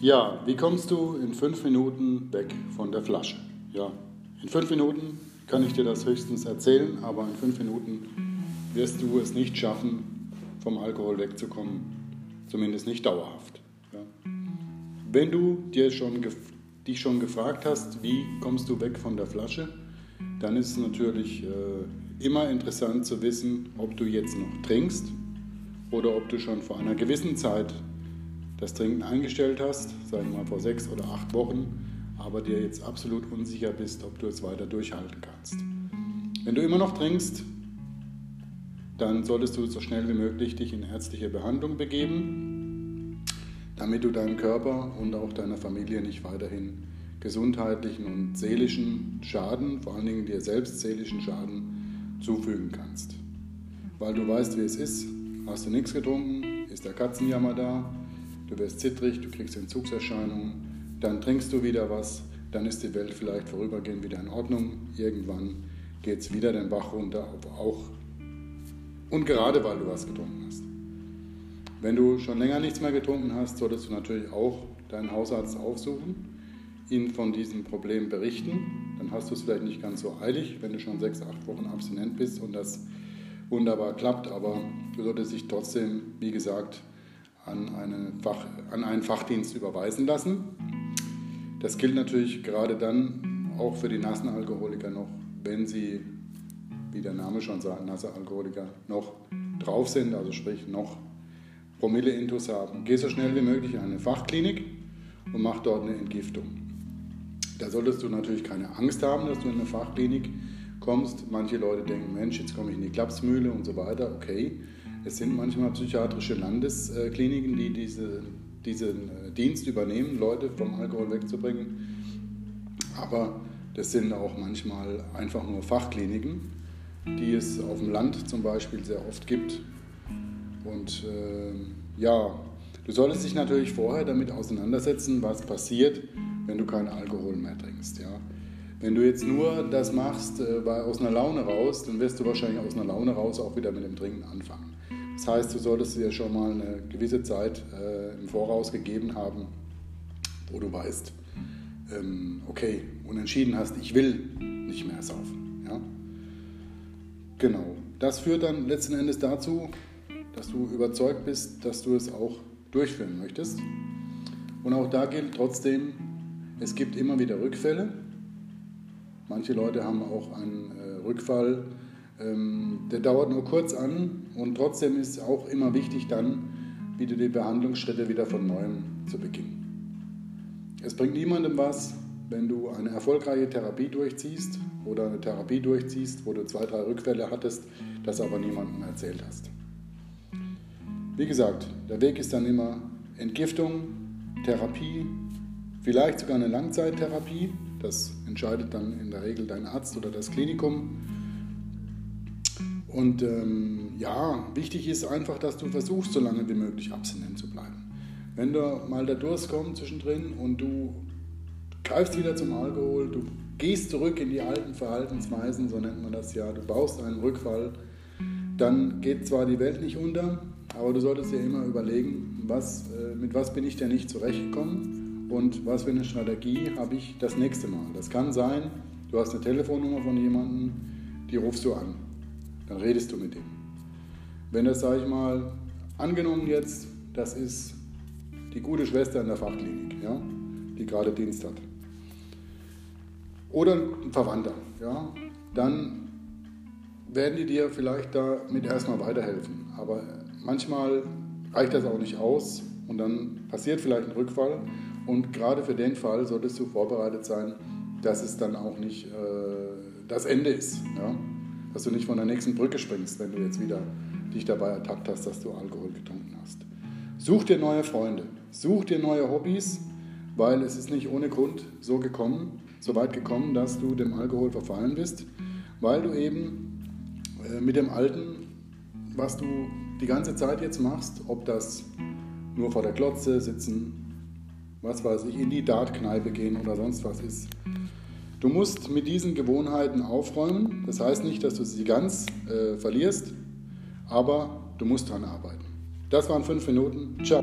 Ja, wie kommst du in fünf Minuten weg von der Flasche? Ja, in fünf Minuten kann ich dir das höchstens erzählen, aber in fünf Minuten wirst du es nicht schaffen, vom Alkohol wegzukommen, zumindest nicht dauerhaft. Ja. Wenn du dir schon, dich schon gefragt hast, wie kommst du weg von der Flasche, dann ist es natürlich äh, immer interessant zu wissen, ob du jetzt noch trinkst oder ob du schon vor einer gewissen Zeit das Trinken eingestellt hast, sagen wir mal vor sechs oder acht Wochen, aber dir jetzt absolut unsicher bist, ob du es weiter durchhalten kannst. Wenn du immer noch trinkst, dann solltest du so schnell wie möglich dich in ärztliche Behandlung begeben, damit du deinem Körper und auch deiner Familie nicht weiterhin gesundheitlichen und seelischen Schaden, vor allen Dingen dir selbst seelischen Schaden zufügen kannst. Weil du weißt, wie es ist, hast du nichts getrunken, ist der Katzenjammer da, du wirst zittrig, du kriegst Entzugserscheinungen, dann trinkst du wieder was, dann ist die Welt vielleicht vorübergehend wieder in Ordnung. Irgendwann geht es wieder den Bach runter, auch und gerade weil du was getrunken hast. Wenn du schon länger nichts mehr getrunken hast, solltest du natürlich auch deinen Hausarzt aufsuchen, ihn von diesem Problem berichten. Dann hast du es vielleicht nicht ganz so eilig, wenn du schon sechs, acht Wochen abstinent bist und das wunderbar klappt, aber du solltest dich trotzdem, wie gesagt, an, eine Fach, an einen Fachdienst überweisen lassen. Das gilt natürlich gerade dann auch für die nassen Alkoholiker noch, wenn sie, wie der Name schon sagt, nasse Alkoholiker noch drauf sind, also sprich noch Promille-Intus haben. Geh so schnell wie möglich in eine Fachklinik und mach dort eine Entgiftung. Da solltest du natürlich keine Angst haben, dass du in eine Fachklinik kommst. Manche Leute denken, Mensch, jetzt komme ich in die Klapsmühle und so weiter. Okay, es sind manchmal psychiatrische Landeskliniken, die diese, diesen äh, Dienst übernehmen, Leute vom Alkohol wegzubringen. Aber das sind auch manchmal einfach nur Fachkliniken, die es auf dem Land zum Beispiel sehr oft gibt. Und äh, ja, du solltest dich natürlich vorher damit auseinandersetzen, was passiert, wenn du keinen Alkohol mehr trinkst. Ja? Wenn du jetzt nur das machst äh, aus einer Laune raus, dann wirst du wahrscheinlich aus einer Laune raus auch wieder mit dem Trinken anfangen. Das heißt, du solltest dir schon mal eine gewisse Zeit äh, im Voraus gegeben haben, wo du weißt, ähm, okay, und entschieden hast, ich will nicht mehr saufen. Ja? Genau. Das führt dann letzten Endes dazu, dass du überzeugt bist, dass du es auch durchführen möchtest. Und auch da gilt trotzdem, es gibt immer wieder Rückfälle. Manche Leute haben auch einen äh, Rückfall ähm, der dauert nur kurz an und trotzdem ist auch immer wichtig dann, wieder die Behandlungsschritte wieder von neuem zu beginnen. Es bringt niemandem was, wenn du eine erfolgreiche Therapie durchziehst oder eine Therapie durchziehst, wo du zwei, drei Rückfälle hattest, das aber niemandem erzählt hast. Wie gesagt, der Weg ist dann immer Entgiftung, Therapie, vielleicht sogar eine Langzeittherapie. Das entscheidet dann in der Regel dein Arzt oder das Klinikum. Und ähm, ja, wichtig ist einfach, dass du versuchst, so lange wie möglich abstinent zu bleiben. Wenn da mal der Durst kommt zwischendrin und du greifst wieder zum Alkohol, du gehst zurück in die alten Verhaltensweisen, so nennt man das ja, du baust einen Rückfall, dann geht zwar die Welt nicht unter, aber du solltest dir immer überlegen, was, äh, mit was bin ich denn nicht zurechtgekommen und was für eine Strategie habe ich das nächste Mal. Das kann sein, du hast eine Telefonnummer von jemandem, die rufst du an dann redest du mit ihm. Wenn das, sage ich mal, angenommen jetzt, das ist die gute Schwester in der Fachklinik, ja, die gerade Dienst hat. Oder ein Verwandter, ja, dann werden die dir vielleicht damit erstmal weiterhelfen. Aber manchmal reicht das auch nicht aus und dann passiert vielleicht ein Rückfall. Und gerade für den Fall solltest du vorbereitet sein, dass es dann auch nicht äh, das Ende ist. Ja? dass du nicht von der nächsten Brücke springst, wenn du jetzt wieder dich dabei ertappt hast, dass du Alkohol getrunken hast. Such dir neue Freunde, such dir neue Hobbys, weil es ist nicht ohne Grund so gekommen, so weit gekommen, dass du dem Alkohol verfallen bist, weil du eben äh, mit dem Alten, was du die ganze Zeit jetzt machst, ob das nur vor der Glotze sitzen, was weiß ich, in die Dartkneipe gehen oder sonst was ist, Du musst mit diesen Gewohnheiten aufräumen. Das heißt nicht, dass du sie ganz äh, verlierst, aber du musst daran arbeiten. Das waren fünf Minuten. Ciao.